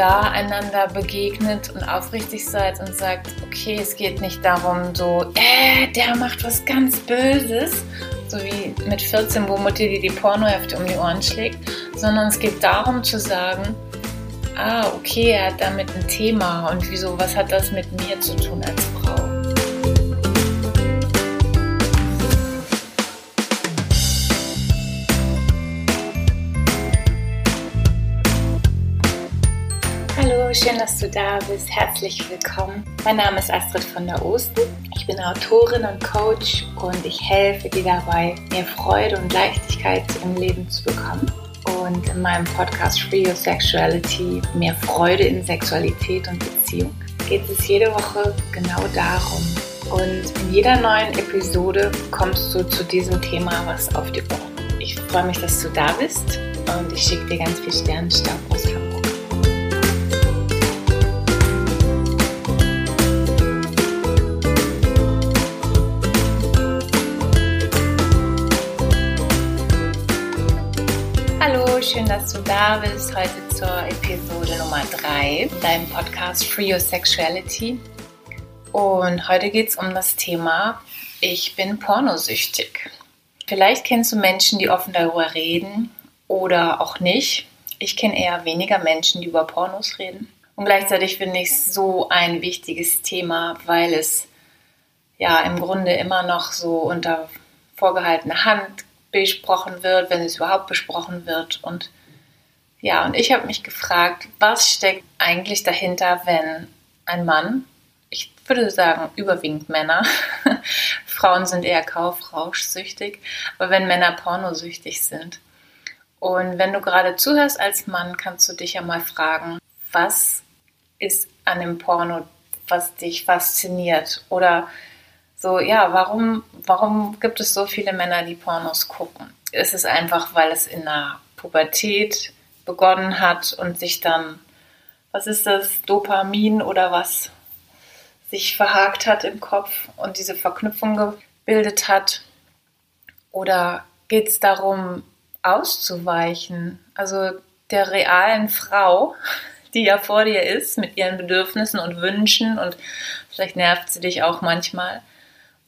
da einander begegnet und aufrichtig seid und sagt, okay, es geht nicht darum, so, äh, der macht was ganz Böses, so wie mit 14, wo Mutti dir die Pornohefte um die Ohren schlägt, sondern es geht darum zu sagen, ah, okay, er hat damit ein Thema und wieso, was hat das mit mir zu tun als Frau? Schön, dass du da bist. Herzlich willkommen. Mein Name ist Astrid von der Osten. Ich bin Autorin und Coach und ich helfe dir dabei, mehr Freude und Leichtigkeit im Leben zu bekommen und in meinem Podcast Free Your Sexuality, mehr Freude in Sexualität und Beziehung, geht es jede Woche genau darum. Und in jeder neuen Episode kommst du zu diesem Thema was auf die Ohren. Ich freue mich, dass du da bist und ich schicke dir ganz viel Sternenstaub aus Hamburg. Schön, dass du da bist. Heute zur Episode Nummer 3, deinem Podcast Free Your Sexuality. Und heute geht es um das Thema Ich bin pornosüchtig. Vielleicht kennst du Menschen, die offen darüber reden oder auch nicht. Ich kenne eher weniger Menschen, die über Pornos reden. Und gleichzeitig finde ich es so ein wichtiges Thema, weil es ja im Grunde immer noch so unter vorgehaltener Hand besprochen wird, wenn es überhaupt besprochen wird. Und ja, und ich habe mich gefragt, was steckt eigentlich dahinter, wenn ein Mann, ich würde sagen überwiegend Männer, Frauen sind eher kaufrauschsüchtig, aber wenn Männer pornosüchtig sind. Und wenn du gerade zuhörst als Mann, kannst du dich ja mal fragen, was ist an dem Porno, was dich fasziniert? Oder so, ja, warum, warum gibt es so viele Männer, die Pornos gucken? Ist es einfach, weil es in der Pubertät begonnen hat und sich dann, was ist das, Dopamin oder was, sich verhakt hat im Kopf und diese Verknüpfung gebildet hat? Oder geht es darum, auszuweichen? Also der realen Frau, die ja vor dir ist, mit ihren Bedürfnissen und Wünschen und vielleicht nervt sie dich auch manchmal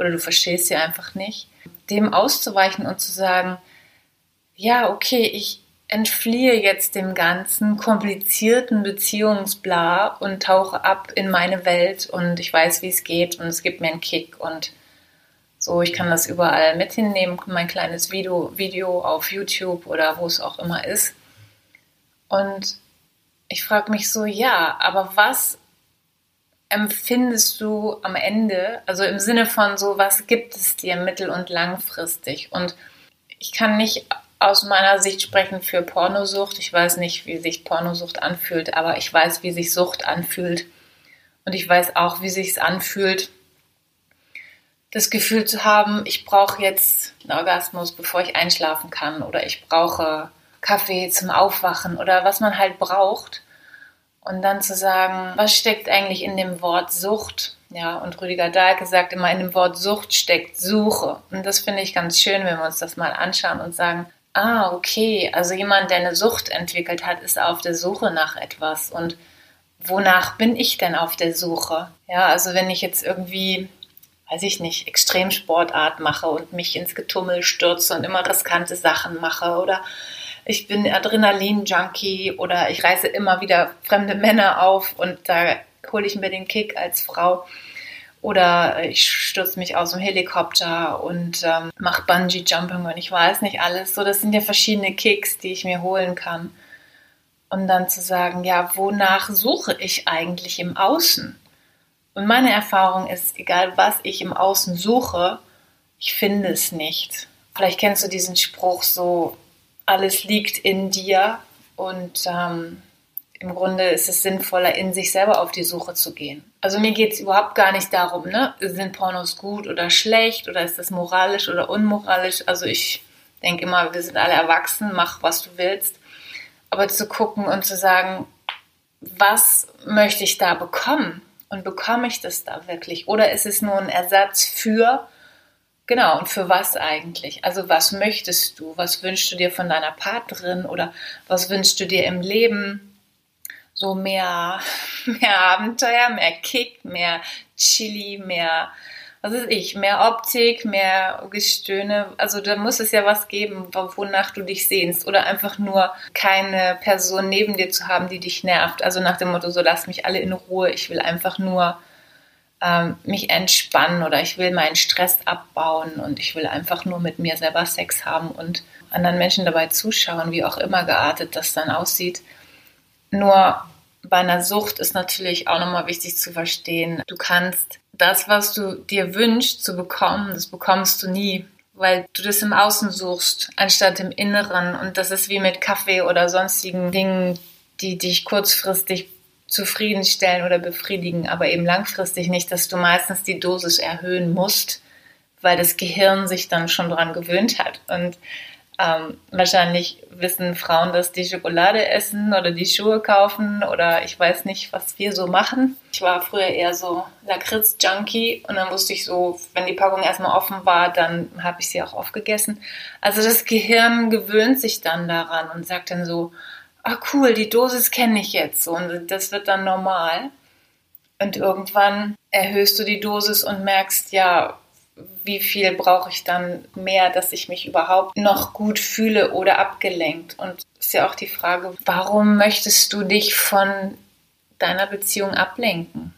oder du verstehst sie einfach nicht, dem auszuweichen und zu sagen, ja, okay, ich entfliehe jetzt dem ganzen komplizierten Beziehungsbla und tauche ab in meine Welt und ich weiß, wie es geht und es gibt mir einen Kick und so, ich kann das überall mit hinnehmen, mein kleines Video, Video auf YouTube oder wo es auch immer ist. Und ich frage mich so, ja, aber was empfindest du am Ende, also im Sinne von so, was gibt es dir mittel- und langfristig? Und ich kann nicht aus meiner Sicht sprechen für Pornosucht. Ich weiß nicht, wie sich Pornosucht anfühlt, aber ich weiß, wie sich Sucht anfühlt. Und ich weiß auch, wie sich es anfühlt, das Gefühl zu haben, ich brauche jetzt einen Orgasmus, bevor ich einschlafen kann, oder ich brauche Kaffee zum Aufwachen oder was man halt braucht. Und dann zu sagen, was steckt eigentlich in dem Wort Sucht? Ja, und Rüdiger Dahlke sagt immer, in dem Wort Sucht steckt Suche. Und das finde ich ganz schön, wenn wir uns das mal anschauen und sagen, ah, okay, also jemand, der eine Sucht entwickelt hat, ist auf der Suche nach etwas. Und wonach bin ich denn auf der Suche? Ja, also wenn ich jetzt irgendwie, weiß ich nicht, Extremsportart mache und mich ins Getummel stürze und immer riskante Sachen mache oder ich bin Adrenalin-Junkie oder ich reiße immer wieder fremde Männer auf und da hole ich mir den Kick als Frau. Oder ich stürze mich aus dem Helikopter und ähm, mache Bungee-Jumping und ich weiß nicht alles. So, das sind ja verschiedene Kicks, die ich mir holen kann. Und dann zu sagen, ja, wonach suche ich eigentlich im Außen? Und meine Erfahrung ist, egal was ich im Außen suche, ich finde es nicht. Vielleicht kennst du diesen Spruch so, alles liegt in dir und ähm, im Grunde ist es sinnvoller, in sich selber auf die Suche zu gehen. Also mir geht es überhaupt gar nicht darum, ne? sind Pornos gut oder schlecht oder ist das moralisch oder unmoralisch. Also ich denke immer, wir sind alle erwachsen, mach was du willst. Aber zu gucken und zu sagen, was möchte ich da bekommen? Und bekomme ich das da wirklich? Oder ist es nur ein Ersatz für Genau, und für was eigentlich? Also was möchtest du? Was wünschst du dir von deiner Partnerin oder was wünschst du dir im Leben? so mehr, mehr Abenteuer, mehr Kick, mehr Chili, mehr, was ist ich, mehr Optik, mehr Gestöhne. Also da muss es ja was geben, wonach du dich sehnst. Oder einfach nur keine Person neben dir zu haben, die dich nervt. Also nach dem Motto, so lass mich alle in Ruhe. Ich will einfach nur ähm, mich entspannen oder ich will meinen Stress abbauen und ich will einfach nur mit mir selber Sex haben und anderen Menschen dabei zuschauen, wie auch immer geartet das dann aussieht. Nur bei einer Sucht ist natürlich auch nochmal wichtig zu verstehen, du kannst das, was du dir wünschst zu bekommen, das bekommst du nie, weil du das im Außen suchst, anstatt im Inneren. Und das ist wie mit Kaffee oder sonstigen Dingen, die dich kurzfristig zufriedenstellen oder befriedigen, aber eben langfristig nicht, dass du meistens die Dosis erhöhen musst, weil das Gehirn sich dann schon daran gewöhnt hat. Und ähm, wahrscheinlich wissen Frauen, dass die Schokolade essen oder die Schuhe kaufen oder ich weiß nicht, was wir so machen. Ich war früher eher so Lakritz-Junkie und dann wusste ich so, wenn die Packung erstmal offen war, dann habe ich sie auch aufgegessen. Also das Gehirn gewöhnt sich dann daran und sagt dann so, ah cool, die Dosis kenne ich jetzt und das wird dann normal. Und irgendwann erhöhst du die Dosis und merkst, ja, wie viel brauche ich dann mehr, dass ich mich überhaupt noch gut fühle oder abgelenkt? Und ist ja auch die Frage, warum möchtest du dich von deiner Beziehung ablenken?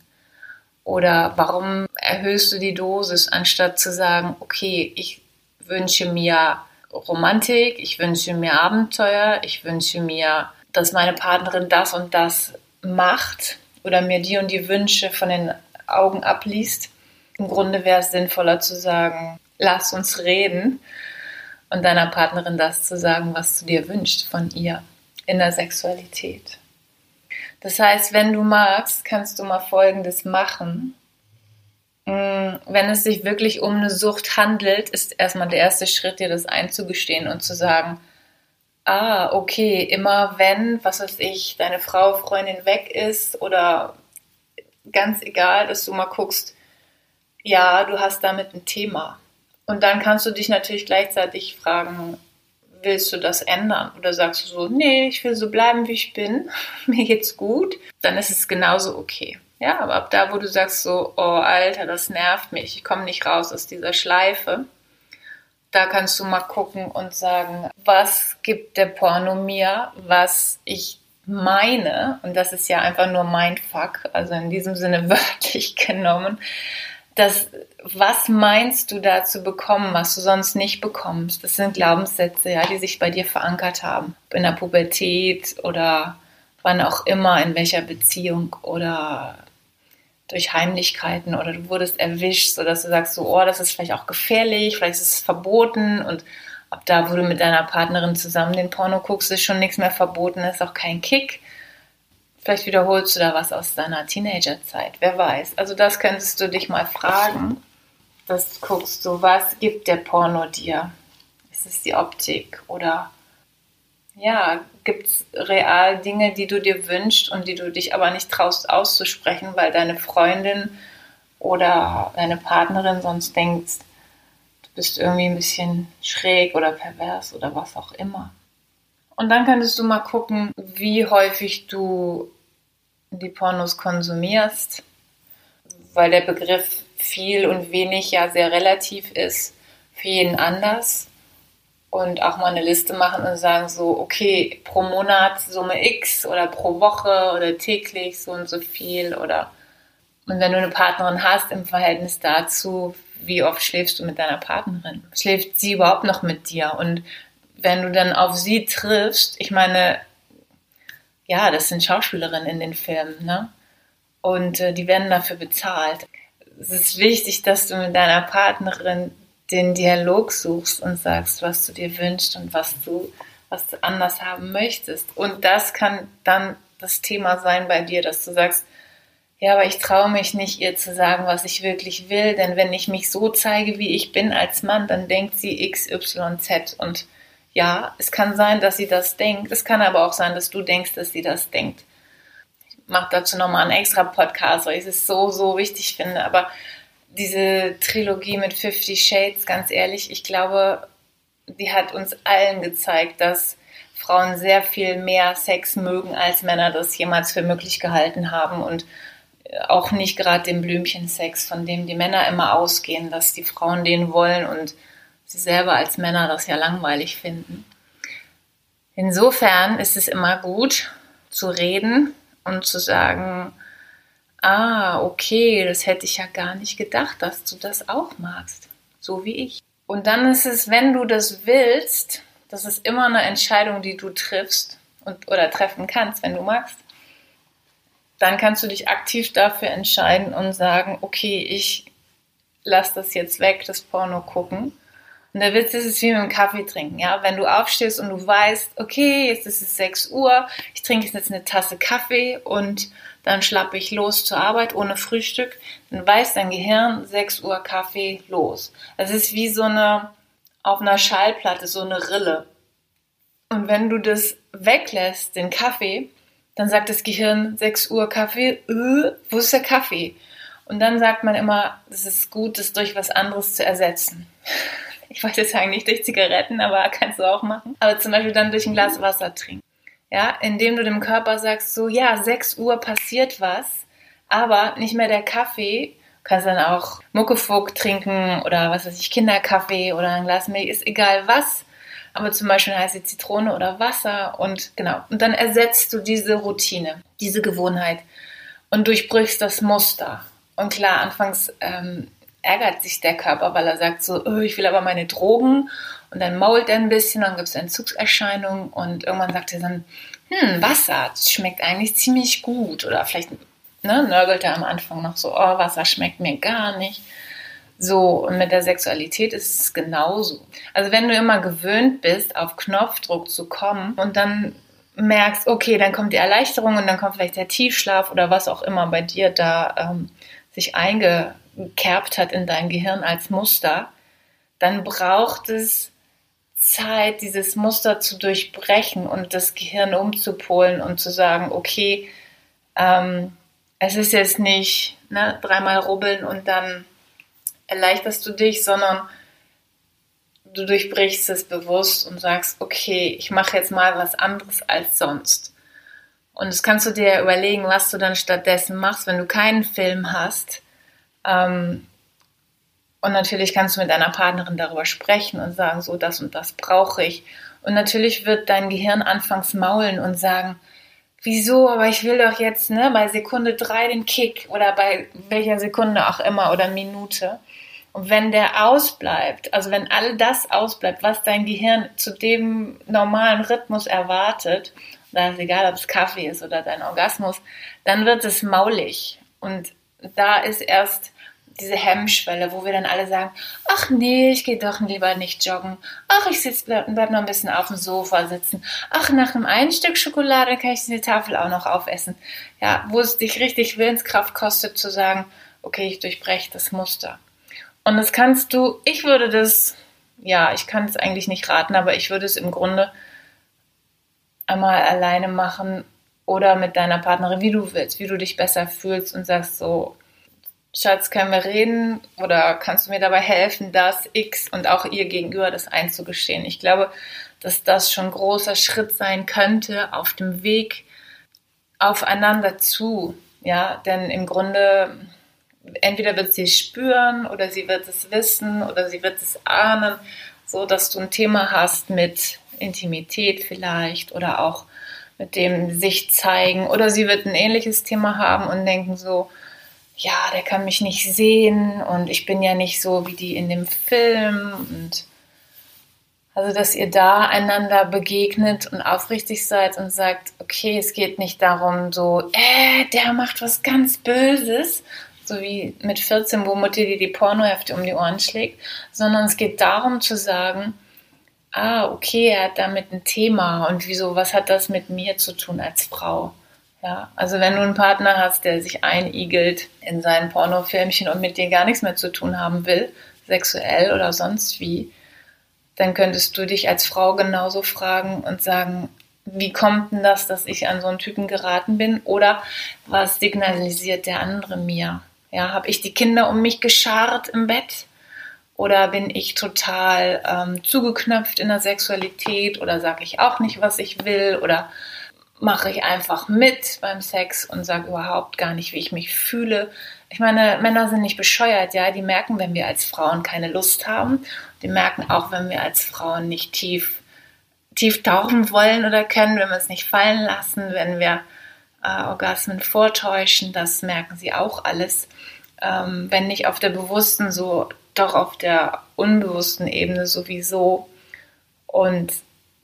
Oder warum erhöhst du die Dosis, anstatt zu sagen, okay, ich wünsche mir Romantik, ich wünsche mir Abenteuer, ich wünsche mir, dass meine Partnerin das und das macht oder mir die und die Wünsche von den Augen abliest im Grunde wäre es sinnvoller zu sagen, lass uns reden und deiner Partnerin das zu sagen, was du dir wünschst von ihr in der Sexualität. Das heißt, wenn du magst, kannst du mal Folgendes machen. Mm, wenn es sich wirklich um eine Sucht handelt, ist erstmal der erste Schritt, dir das einzugestehen und zu sagen, ah, okay, immer wenn, was weiß ich, deine Frau, Freundin weg ist oder ganz egal, dass du mal guckst, ja, du hast damit ein Thema. Und dann kannst du dich natürlich gleichzeitig fragen, willst du das ändern? Oder sagst du so, nee, ich will so bleiben, wie ich bin, mir geht's gut, dann ist es genauso okay. Ja, aber ab da, wo du sagst so, oh Alter, das nervt mich, ich komme nicht raus aus dieser Schleife, da kannst du mal gucken und sagen, was gibt der Porno mir, was ich meine, und das ist ja einfach nur mein Fuck, also in diesem Sinne wörtlich genommen, das, was meinst du da zu bekommen, was du sonst nicht bekommst? Das sind Glaubenssätze, ja, die sich bei dir verankert haben. In der Pubertät oder wann auch immer, in welcher Beziehung oder durch Heimlichkeiten oder du wurdest erwischt, sodass du sagst, so, oh, das ist vielleicht auch gefährlich, vielleicht ist es verboten und ab da, wo du mit deiner Partnerin zusammen den Porno guckst, ist schon nichts mehr verboten, ist auch kein Kick. Vielleicht wiederholst du da was aus deiner Teenagerzeit, wer weiß. Also das könntest du dich mal fragen. Das guckst du, was gibt der Porno dir? Ist es die Optik oder ja, gibt es real Dinge, die du dir wünschst und die du dich aber nicht traust auszusprechen, weil deine Freundin oder deine Partnerin sonst denkt, du bist irgendwie ein bisschen schräg oder pervers oder was auch immer. Und dann könntest du mal gucken, wie häufig du die Pornos konsumierst, weil der Begriff viel und wenig ja sehr relativ ist, für jeden anders. Und auch mal eine Liste machen und sagen so, okay, pro Monat Summe X oder pro Woche oder täglich so und so viel oder und wenn du eine Partnerin hast im Verhältnis dazu, wie oft schläfst du mit deiner Partnerin? Schläft sie überhaupt noch mit dir? Und wenn du dann auf sie triffst, ich meine, ja, das sind Schauspielerinnen in den Filmen, ne? Und äh, die werden dafür bezahlt. Es ist wichtig, dass du mit deiner Partnerin den Dialog suchst und sagst, was du dir wünschst und was du, was du anders haben möchtest. Und das kann dann das Thema sein bei dir, dass du sagst, ja, aber ich traue mich nicht, ihr zu sagen, was ich wirklich will, denn wenn ich mich so zeige, wie ich bin als Mann, dann denkt sie XYZ und ja, es kann sein, dass sie das denkt. Es kann aber auch sein, dass du denkst, dass sie das denkt. Ich mache dazu nochmal einen extra Podcast, weil ich es so, so wichtig finde. Aber diese Trilogie mit Fifty Shades, ganz ehrlich, ich glaube, die hat uns allen gezeigt, dass Frauen sehr viel mehr Sex mögen, als Männer das jemals für möglich gehalten haben und auch nicht gerade den Blümchensex, von dem die Männer immer ausgehen, dass die Frauen den wollen und sie selber als Männer das ja langweilig finden. Insofern ist es immer gut zu reden und zu sagen, ah, okay, das hätte ich ja gar nicht gedacht, dass du das auch magst, so wie ich. Und dann ist es, wenn du das willst, das ist immer eine Entscheidung, die du triffst und, oder treffen kannst, wenn du magst. Dann kannst du dich aktiv dafür entscheiden und sagen, okay, ich lasse das jetzt weg, das Porno gucken und der Witz ist es wie mit dem Kaffee trinken, ja. Wenn du aufstehst und du weißt, okay, jetzt ist es 6 Uhr, ich trinke jetzt eine Tasse Kaffee und dann schlappe ich los zur Arbeit ohne Frühstück, dann weiß dein Gehirn 6 Uhr Kaffee los. Es ist wie so eine, auf einer Schallplatte, so eine Rille. Und wenn du das weglässt, den Kaffee, dann sagt das Gehirn 6 Uhr Kaffee, äh, wo ist der Kaffee? Und dann sagt man immer, es ist gut, das durch was anderes zu ersetzen ich wollte sagen, nicht durch Zigaretten, aber kannst du auch machen. Aber zum Beispiel dann durch ein Glas Wasser trinken. Ja, indem du dem Körper sagst, so, ja, 6 Uhr passiert was, aber nicht mehr der Kaffee. Du kannst dann auch Muckefuck trinken oder was weiß ich, Kinderkaffee oder ein Glas Milch, ist egal was. Aber zum Beispiel heiße Zitrone oder Wasser und genau. Und dann ersetzt du diese Routine, diese Gewohnheit und durchbrichst das Muster. Und klar, anfangs ähm, ärgert sich der Körper, weil er sagt so, oh, ich will aber meine Drogen und dann mault er ein bisschen, dann gibt es Entzugserscheinungen und irgendwann sagt er dann, hm, Wasser, schmeckt eigentlich ziemlich gut oder vielleicht ne, nörgelt er am Anfang noch so, oh, Wasser schmeckt mir gar nicht. So, und mit der Sexualität ist es genauso. Also wenn du immer gewöhnt bist, auf Knopfdruck zu kommen und dann merkst, okay, dann kommt die Erleichterung und dann kommt vielleicht der Tiefschlaf oder was auch immer bei dir da ähm, sich einge gekerbt hat in dein Gehirn als Muster, dann braucht es Zeit, dieses Muster zu durchbrechen und das Gehirn umzupolen und zu sagen, okay, ähm, es ist jetzt nicht ne, dreimal rubbeln und dann erleichterst du dich, sondern du durchbrichst es bewusst und sagst, okay, ich mache jetzt mal was anderes als sonst. Und das kannst du dir überlegen, was du dann stattdessen machst, wenn du keinen Film hast ähm, und natürlich kannst du mit deiner Partnerin darüber sprechen und sagen, so das und das brauche ich. Und natürlich wird dein Gehirn anfangs maulen und sagen, wieso, aber ich will doch jetzt ne, bei Sekunde drei den Kick oder bei welcher Sekunde auch immer oder Minute. Und wenn der ausbleibt, also wenn all das ausbleibt, was dein Gehirn zu dem normalen Rhythmus erwartet, da ist egal, ob es Kaffee ist oder dein Orgasmus, dann wird es maulig. Und da ist erst diese Hemmschwelle, wo wir dann alle sagen, ach nee, ich gehe doch lieber nicht joggen. Ach, ich sitz, bleib, bleib noch ein bisschen auf dem Sofa sitzen. Ach, nach einem einen Stück Schokolade kann ich die Tafel auch noch aufessen. Ja, wo es dich richtig Willenskraft kostet zu sagen, okay, ich durchbreche das Muster. Und das kannst du, ich würde das, ja, ich kann es eigentlich nicht raten, aber ich würde es im Grunde einmal alleine machen oder mit deiner Partnerin, wie du willst, wie du dich besser fühlst und sagst so, Schatz, können wir reden oder kannst du mir dabei helfen, das X und auch ihr gegenüber das einzugestehen? Ich glaube, dass das schon ein großer Schritt sein könnte auf dem Weg aufeinander zu. Ja, denn im Grunde entweder wird sie spüren oder sie wird es wissen oder sie wird es ahnen, so dass du ein Thema hast mit Intimität vielleicht oder auch mit dem sich zeigen oder sie wird ein ähnliches Thema haben und denken so, ja, der kann mich nicht sehen und ich bin ja nicht so wie die in dem Film und also, dass ihr da einander begegnet und aufrichtig seid und sagt, okay, es geht nicht darum, so, äh, der macht was ganz Böses, so wie mit 14, wo Mutti dir die Pornohefte um die Ohren schlägt, sondern es geht darum zu sagen, ah, okay, er hat damit ein Thema und wieso, was hat das mit mir zu tun als Frau? Ja, also wenn du einen Partner hast, der sich einigelt in seinen Pornofilmchen und mit dir gar nichts mehr zu tun haben will, sexuell oder sonst wie, dann könntest du dich als Frau genauso fragen und sagen, wie kommt denn das, dass ich an so einen Typen geraten bin? Oder was signalisiert der andere mir? Ja, habe ich die Kinder um mich geschart im Bett? Oder bin ich total ähm, zugeknöpft in der Sexualität oder sage ich auch nicht, was ich will oder mache ich einfach mit beim Sex und sage überhaupt gar nicht, wie ich mich fühle. Ich meine, Männer sind nicht bescheuert, ja, die merken, wenn wir als Frauen keine Lust haben. Die merken auch, wenn wir als Frauen nicht tief, tief tauchen wollen oder können, wenn wir es nicht fallen lassen, wenn wir äh, Orgasmen vortäuschen, das merken sie auch alles. Ähm, wenn nicht auf der bewussten, so doch auf der unbewussten Ebene sowieso. Und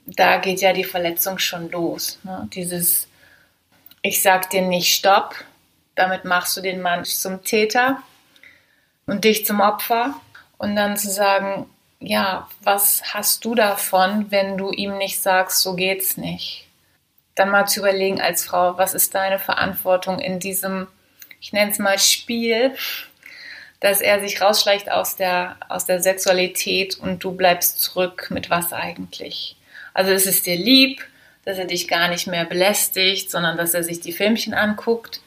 da geht ja die Verletzung schon los. Ne? Dieses, ich sag dir nicht Stopp, damit machst du den Mann zum Täter und dich zum Opfer. Und dann zu sagen, ja, was hast du davon, wenn du ihm nicht sagst, so geht's nicht? Dann mal zu überlegen als Frau, was ist deine Verantwortung in diesem, ich nenne es mal Spiel, dass er sich rausschleicht aus der, aus der Sexualität und du bleibst zurück mit was eigentlich. Also es ist dir lieb, dass er dich gar nicht mehr belästigt, sondern dass er sich die Filmchen anguckt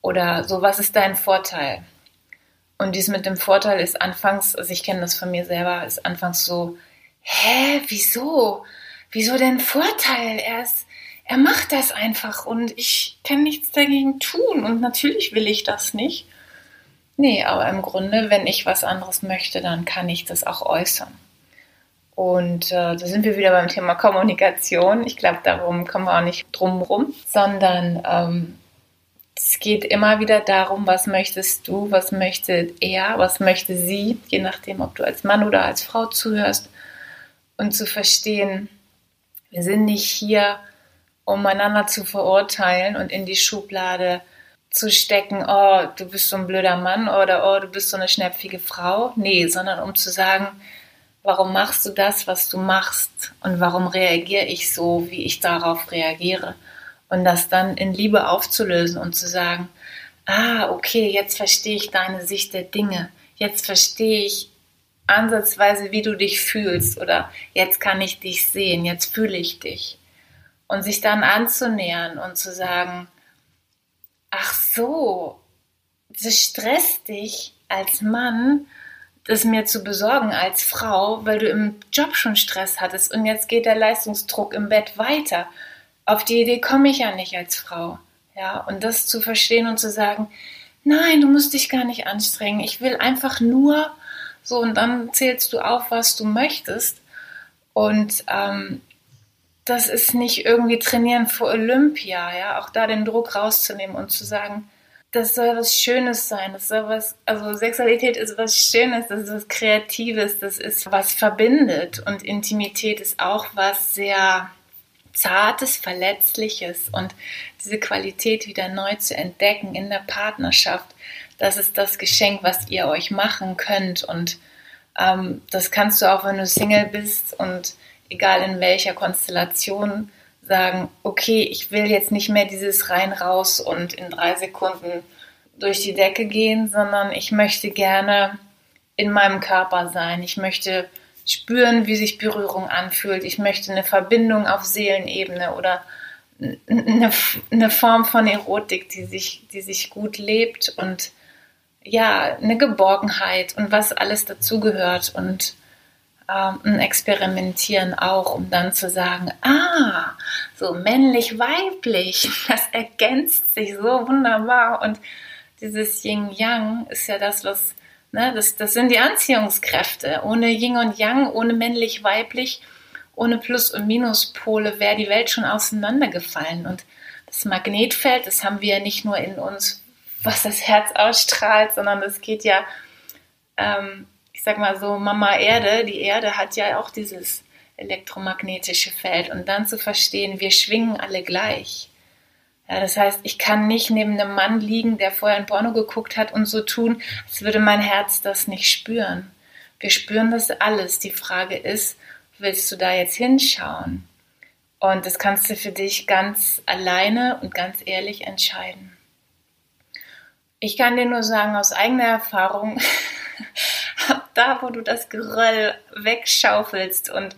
oder so, was ist dein Vorteil? Und dies mit dem Vorteil ist anfangs, also ich kenne das von mir selber, ist anfangs so, hä, wieso? Wieso denn Vorteil? Er ist, er macht das einfach und ich kann nichts dagegen tun und natürlich will ich das nicht. Nee, aber im Grunde, wenn ich was anderes möchte, dann kann ich das auch äußern. Und äh, da sind wir wieder beim Thema Kommunikation. Ich glaube, darum kommen wir auch nicht drum rum, sondern ähm, es geht immer wieder darum, was möchtest du, was möchte er, was möchte sie, je nachdem, ob du als Mann oder als Frau zuhörst. Und zu verstehen, wir sind nicht hier, um einander zu verurteilen und in die Schublade zu stecken, oh, du bist so ein blöder Mann oder oh, du bist so eine schnäpfige Frau. Nee, sondern um zu sagen, warum machst du das, was du machst und warum reagiere ich so, wie ich darauf reagiere. Und das dann in Liebe aufzulösen und zu sagen, ah, okay, jetzt verstehe ich deine Sicht der Dinge. Jetzt verstehe ich ansatzweise, wie du dich fühlst oder jetzt kann ich dich sehen, jetzt fühle ich dich. Und sich dann anzunähern und zu sagen, ach so, das stresst dich als Mann, das mir zu besorgen als Frau, weil du im Job schon Stress hattest und jetzt geht der Leistungsdruck im Bett weiter. Auf die Idee komme ich ja nicht als Frau. Ja, und das zu verstehen und zu sagen, nein, du musst dich gar nicht anstrengen. Ich will einfach nur so und dann zählst du auf, was du möchtest. Und ähm, das ist nicht irgendwie trainieren für Olympia, ja, auch da den Druck rauszunehmen und zu sagen, das soll was Schönes sein, das soll was, also Sexualität ist was Schönes, das ist was Kreatives, das ist was verbindet und Intimität ist auch was sehr Zartes, Verletzliches und diese Qualität wieder neu zu entdecken in der Partnerschaft, das ist das Geschenk, was ihr euch machen könnt und ähm, das kannst du auch, wenn du Single bist und egal in welcher Konstellation, sagen, okay, ich will jetzt nicht mehr dieses rein raus und in drei Sekunden durch die Decke gehen, sondern ich möchte gerne in meinem Körper sein. Ich möchte spüren, wie sich Berührung anfühlt. Ich möchte eine Verbindung auf Seelenebene oder eine, eine Form von Erotik, die sich, die sich gut lebt und ja, eine Geborgenheit und was alles dazugehört und ein Experimentieren auch, um dann zu sagen, ah, so männlich-weiblich, das ergänzt sich so wunderbar und dieses Yin-Yang ist ja das, was, ne, das, das sind die Anziehungskräfte. Ohne Yin und Yang, ohne männlich-weiblich, ohne Plus- und Minuspole wäre die Welt schon auseinandergefallen. Und das Magnetfeld, das haben wir ja nicht nur in uns, was das Herz ausstrahlt, sondern das geht ja ähm, ich sag mal so, Mama Erde, die Erde hat ja auch dieses elektromagnetische Feld und dann zu verstehen, wir schwingen alle gleich. Ja, das heißt, ich kann nicht neben einem Mann liegen, der vorher ein Porno geguckt hat und so tun, als würde mein Herz das nicht spüren. Wir spüren das alles. Die Frage ist, willst du da jetzt hinschauen? Und das kannst du für dich ganz alleine und ganz ehrlich entscheiden. Ich kann dir nur sagen, aus eigener Erfahrung, da, wo du das Geröll wegschaufelst und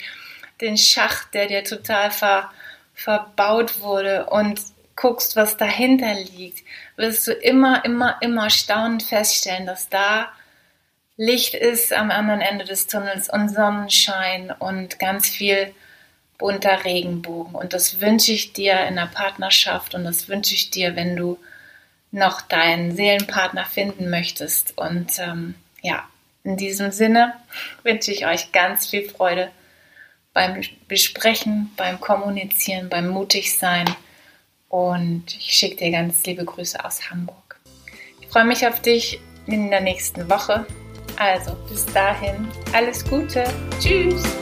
den Schacht, der dir total ver, verbaut wurde und guckst, was dahinter liegt, wirst du immer, immer, immer staunend feststellen, dass da Licht ist am anderen Ende des Tunnels und Sonnenschein und ganz viel bunter Regenbogen. Und das wünsche ich dir in der Partnerschaft und das wünsche ich dir, wenn du noch deinen Seelenpartner finden möchtest. Und ähm, ja, in diesem Sinne wünsche ich euch ganz viel Freude beim Besprechen, beim Kommunizieren, beim Mutigsein. Und ich schicke dir ganz liebe Grüße aus Hamburg. Ich freue mich auf dich in der nächsten Woche. Also bis dahin, alles Gute. Tschüss.